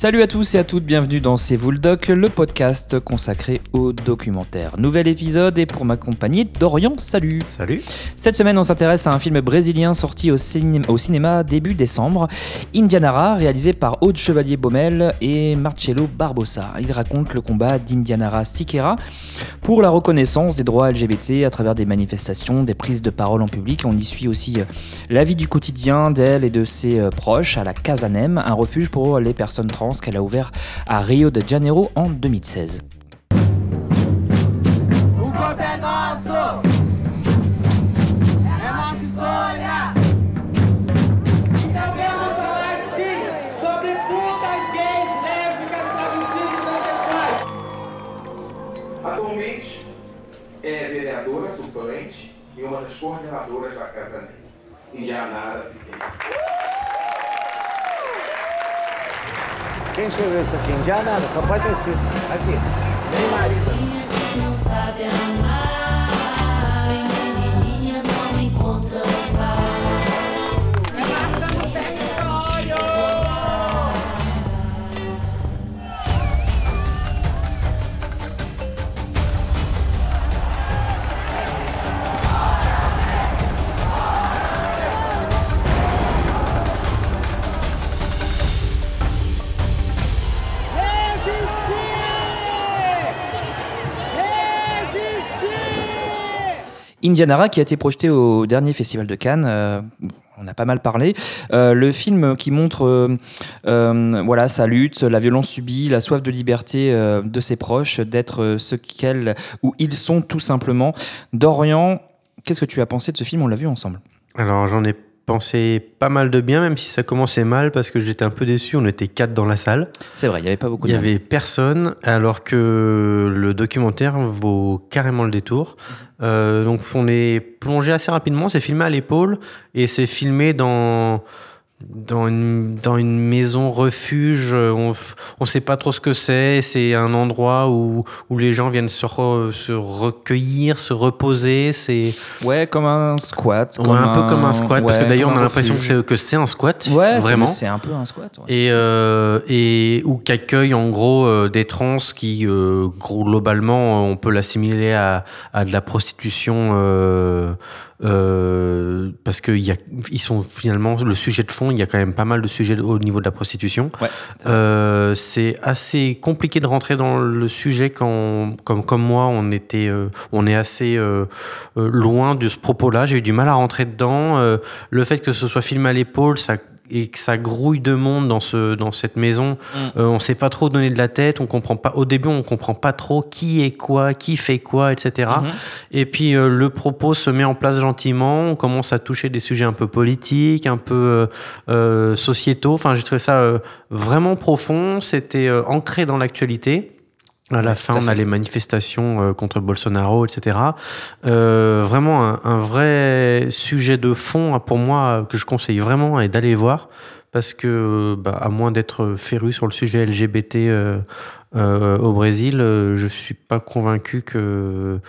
Salut à tous et à toutes, bienvenue dans C'est vous le doc, le podcast consacré au documentaire. Nouvel épisode et pour m'accompagner, Dorian, salut Salut Cette semaine, on s'intéresse à un film brésilien sorti au, au cinéma début décembre, Indianara, réalisé par Aude Chevalier-Baumel et Marcello Barbosa. Il raconte le combat d'Indianara Siqueira pour la reconnaissance des droits LGBT à travers des manifestations, des prises de parole en public. On y suit aussi euh, la vie du quotidien d'elle et de ses euh, proches à la Casanem, un refuge pour les personnes trans qu'elle a ouvert à Rio de Janeiro en 2016. Atualmente é vereadora suplente e uma das coordenadoras da Casa Negra. Indianara Siqueira. Quem escreveu isso aqui? Indiana? Só pode ter sido. Aqui. Nem Marisa. não sabe amar. Indianara qui a été projeté au dernier festival de Cannes. Euh, on a pas mal parlé. Euh, le film qui montre euh, voilà sa lutte, la violence subie, la soif de liberté de ses proches, d'être ce qu'elles ou ils sont tout simplement. Dorian, qu'est-ce que tu as pensé de ce film? On l'a vu ensemble. Alors j'en ai pas mal de bien, même si ça commençait mal parce que j'étais un peu déçu. On était quatre dans la salle. C'est vrai, il n'y avait pas beaucoup de Il n'y avait personne, alors que le documentaire vaut carrément le détour. Euh, donc on est plongé assez rapidement. C'est filmé à l'épaule et c'est filmé dans dans une, dans une maison refuge, on ne sait pas trop ce que c'est. C'est un endroit où, où les gens viennent se, se recueillir, se reposer. C'est ouais, comme un squat. Comme un, peu comme un squat, parce que d'ailleurs on a l'impression que c'est un squat. Ouais, vraiment. C'est un peu un squat. Ouais. Et, euh, et où qu'accueille en gros euh, des trans qui, euh, globalement, on peut l'assimiler à, à de la prostitution. Euh, parce qu'ils sont finalement le sujet de fond. Il y a quand même pas mal de sujets au niveau de la prostitution. Euh, c'est assez compliqué de rentrer dans le sujet quand, comme comme moi, on était, euh, on est assez loin de ce propos-là. J'ai eu du mal à rentrer dedans. le fait que ce soit filmé à l'épaule, ça et que ça grouille de monde dans, ce, dans cette maison. Mm. Euh, on sait pas trop donner de la tête, on comprend pas. Au début, on comprend pas trop qui est quoi, qui fait quoi, etc. Mm-hmm. Et puis euh, le propos se met en place gentiment. On commence à toucher des sujets un peu politiques, un peu euh, sociétaux. Enfin, j'ai trouvé ça vraiment profond. C'était ancré dans l'actualité. À la fin, on a les manifestations euh, contre Bolsonaro, etc. Euh, vraiment un, un, vrai sujet de fond pour moi que je conseille vraiment et d'aller voir parce que, bah, à moins d'être féru sur le sujet LGBT euh, euh, au Brésil, je suis pas convaincu que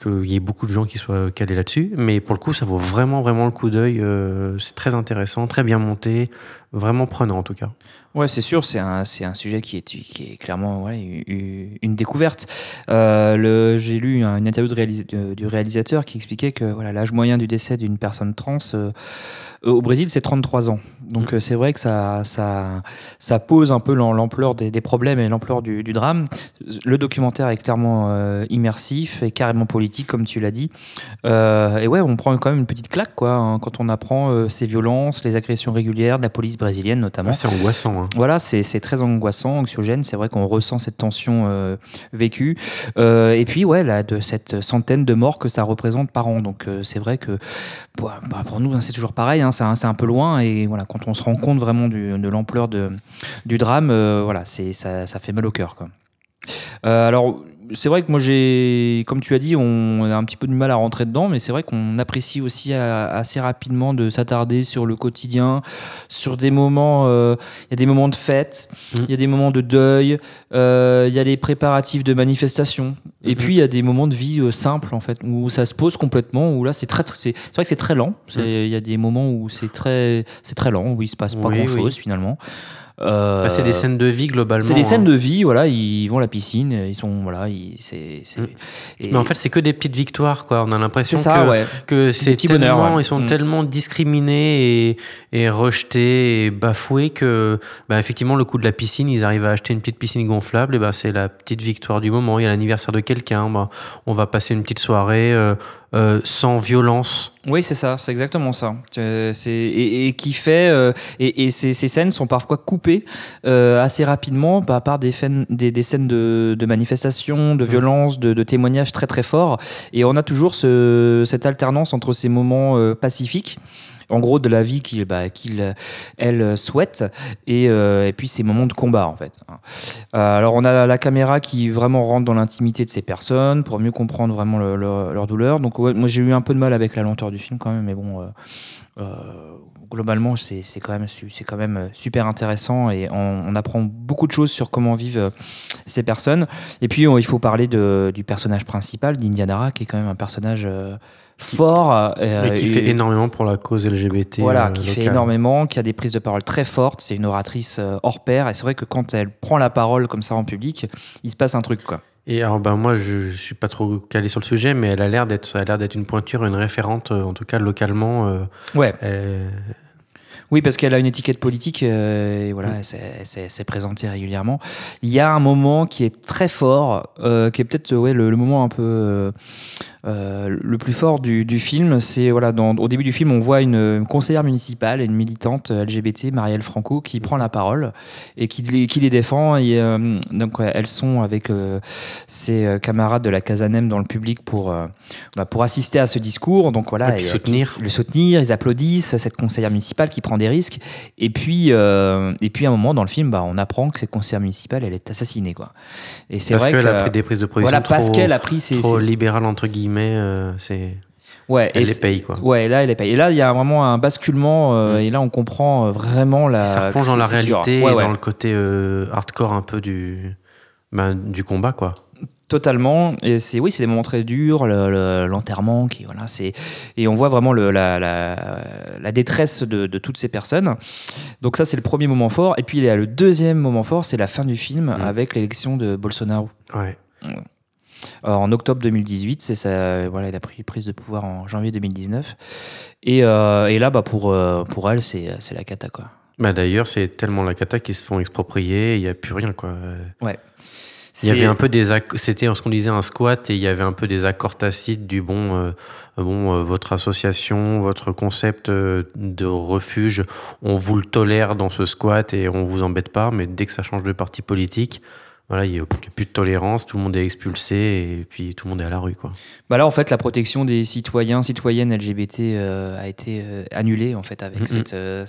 qu'il y ait beaucoup de gens qui soient calés là-dessus. Mais pour le coup, ça vaut vraiment vraiment le coup d'œil. c'est très intéressant, très bien monté, vraiment prenant en tout cas. Ouais, c'est sûr, c'est un, c'est un sujet qui est, qui est clairement ouais, une découverte. Euh, j'ai lu une interview de du réalisateur qui expliquait que voilà, l'âge moyen du décès d'une personne trans euh, au Brésil, c'est 33 ans. Donc mmh. euh, c'est vrai que ça, ça, ça pose un peu l'ampleur des, des, problèmes et l'ampleur du, du, drame. Le documentaire est clairement euh, immersif et carrément politique, comme tu l'as dit. Euh, et ouais, on prend quand même une petite claque quoi, hein, quand on apprend ces violences, les agressions régulières de la police brésilienne notamment. Ah, c'est angoissant. Hein. Voilà, c'est très angoissant, anxiogène. C'est vrai qu'on ressent cette tension euh, vécue. Euh, et puis, ouais, là, de cette centaine de morts que ça représente par an. Donc, euh, c'est vrai que bah, pour nous, hein, c'est toujours pareil. C'est un, peu loin. Et voilà, quand on se rend compte vraiment de l'ampleur du drame, voilà, ça, ça fait mal au cœur. Quoi. alors, c'est vrai que moi j'ai, comme tu as dit, on a un petit peu de mal à rentrer dedans, mais c'est vrai qu'on apprécie aussi assez rapidement de s'attarder sur le quotidien, sur des moments, euh, il y a des moments de fête, mmh. il y a des moments de deuil, euh, il y a les préparatifs de manifestation, et mmh. puis il y a des moments de vie euh, simples en fait, où ça se pose complètement, où là c'est très, c'est vrai que c'est très lent, mmh. il y a des moments où c'est très, c'est très lent, où il se passe pas grand chose finalement. Euh, Bah, c'est des scènes de vie globalement. c'est des scènes hein. de vie, voilà, ils vont à la piscine, ils sont, voilà, c'est, Mm. Mais en fait, c'est que des petites victoires, quoi. On a l'impression que, ouais. que c'est tellement, bonheurs, ouais. ils sont Mm. tellement discriminés et, et rejetés et bafoués que, bah, effectivement, le coup de la piscine, ils arrivent à acheter une petite piscine gonflable, et ben c'est la petite victoire du moment. Il y a l'anniversaire de quelqu'un, on va passer une petite soirée euh, euh, sans violence. Oui, c'est ça, c'est exactement ça. Euh, et, et qui fait euh, et, et ces, ces scènes sont parfois coupées euh, assez rapidement bah, par des, faines- des, des scènes de, de manifestation, de violence, de, de témoignages très très forts. Et on a toujours ce, cette alternance entre ces moments euh, pacifiques. En gros, de la vie qu'il bah, qu'il, elle souhaite, et, euh, puis ces moments de combat, en fait. Euh, alors, on a la caméra qui vraiment rentre dans l'intimité de ces personnes pour mieux comprendre vraiment le- le- leur douleur. Donc, moi, j'ai eu un peu de mal avec la lenteur du film, quand même, mais bon. euh, euh, globalement, c'est quand, même quand même euh, super intéressant et on, on apprend beaucoup de choses sur comment vivent euh, ces personnes. Et puis, on- il faut parler de- du personnage principal, d'Indianara, qui est quand même un personnage euh, fort. euh, qui et- fait énormément pour la cause LGBT. voilà, euh, qui fait énormément, qui a des prises de parole très fortes. C'est une oratrice hors pair. Et c'est vrai que quand elle prend la parole comme ça en public, il se passe un truc, quoi. Et alors, ben, moi, je suis pas trop calé sur le sujet, mais elle a l'air d'être, ça a l'air d'être une pointure, une référente, euh, en tout cas localement. euh, Ouais. elle- Oui, parce qu'elle a une étiquette politique euh, et voilà, elle s'est- elle s'est elle s'est présentée régulièrement. Il y a un moment qui est très fort, euh, qui est peut-être ouais, le, le moment un peu euh, euh, le plus fort du, du film. C'est voilà, dans- au début du film, on voit une, une conseillère municipale, une militante LGBT, Marielle Franco, qui prend la parole et qui, les- qui les défend. Et, euh, donc, elles sont avec euh, ses euh, camarades de la Casanem dans le public pour, euh, bah, pour assister à ce discours. Donc voilà, Et et, euh, soutenir. le soutenir, ils applaudissent cette conseillère municipale qui prend des risques. Et puis, euh, et puis à un moment dans le film, bah, on apprend que cette conseillère municipale, elle est assassinée. Quoi. Et c'est Parce vrai qu'elle que. a pris des prises de position voilà, trop, parce qu'elle a pris ses. trop libérales, entre guillemets. Euh, c'est... Ouais, Elle et les paye, quoi. Ouais, là, elle est payée. Et là, il y a vraiment un basculement, euh, Mm. et là, on comprend euh, vraiment la. ça replonge dans la réalité Ouais, et ouais. dans le côté euh, hardcore un peu du, ben, du combat, quoi. Totalement. Et c'est oui, c'est des moments très durs, le- le- l'enterrement qui voilà, c'est et on voit vraiment le, la, la, la détresse de, de toutes ces personnes. Donc ça, c'est le premier moment fort. Et puis il y a le deuxième moment fort, c'est la fin du film Mm. avec l'élection de Bolsonaro. Ouais. Alors, en octobre 2018, c'est ça, voilà, il a pris prise de pouvoir en janvier 2019. Et, euh, et là, bah, pour, euh, pour elle, c'est c'est la cata, quoi. Bah, d'ailleurs, c'est tellement la cata qu'ils se font exproprier, il n'y a plus rien, quoi. Ouais. Il y avait un peu des acc- c'était ce qu'on disait un squat et il y avait un peu des accords tacites du bon euh, bon euh, votre association votre concept euh, de refuge on vous le tolère dans ce squat et on vous embête pas mais dès que ça change de parti politique voilà il n'y a, plus de tolérance tout le monde est expulsé et puis tout le monde est à la rue quoi Bah là, en fait, la protection des citoyens, citoyennes LGBT euh, a été euh, annulée en fait avec cette, euh,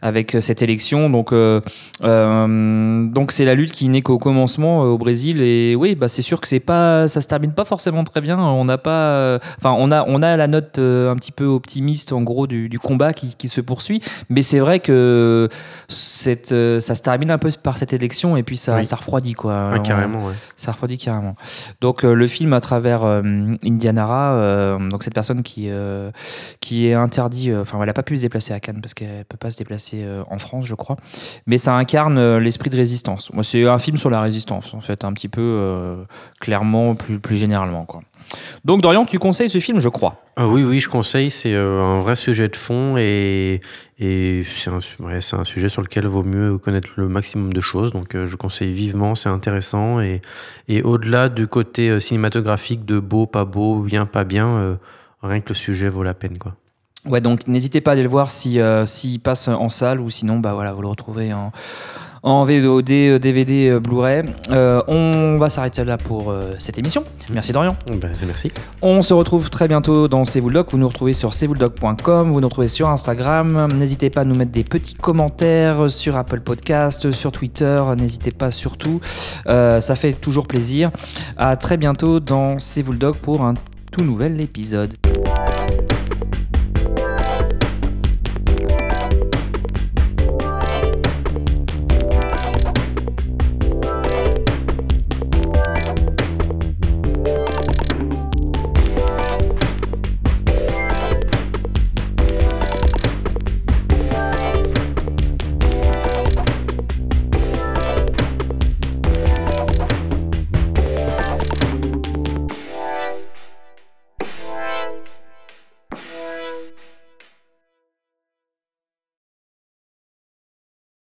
avec cette élection. Donc, donc c'est la lutte qui n'est qu'au commencement au Brésil. Et oui, bah c'est sûr que c'est pas, ça se termine pas forcément très bien. On n'a pas, enfin, on a, on a la note un petit peu optimiste en gros du, du combat qui, qui se poursuit. Mais c'est vrai que cette, ça se termine un peu par cette élection et puis ça, Oui. ça refroidit quoi. On- carrément ouais. ça refroidit carrément. Donc euh, le film à travers euh, Indianara, euh, donc cette personne qui qui est interdit, euh, enfin elle n'a pas pu se déplacer à Cannes parce qu'elle peut pas se déplacer en France, je crois. Mais ça incarne l'esprit de résistance. Moi, c'est un film sur la résistance, en fait, un petit peu clairement, plus plus généralement, quoi. Donc Dorian, tu conseilles ce film, je crois. Ah oui, oui, je conseille. C'est euh, un vrai sujet de fond et, c'est un, sujet sur lequel vaut mieux connaître le maximum de choses. Donc, euh, je conseille vivement. C'est intéressant et, au-delà du côté euh, cinématographique de beau, pas beau, bien, pas bien, rien que le sujet vaut la peine. Ouais, donc n'hésitez pas à aller le voir si s'il passe en salle ou sinon, bah voilà, vous le retrouvez en en VOD, euh, DVD, euh, Blu-ray. Euh, on va s'arrêter là pour euh, cette émission. Merci Dorian. Ben, merci. On se retrouve très bientôt dans C'est vous. Vous nous retrouvez sur cvouledoc.com, vous nous retrouvez sur Instagram. N'hésitez pas à nous mettre des petits commentaires sur Apple Podcast, sur Twitter. N'hésitez pas surtout. Euh, ça fait toujours plaisir. À très bientôt dans C'est vous pour un tout nouvel épisode.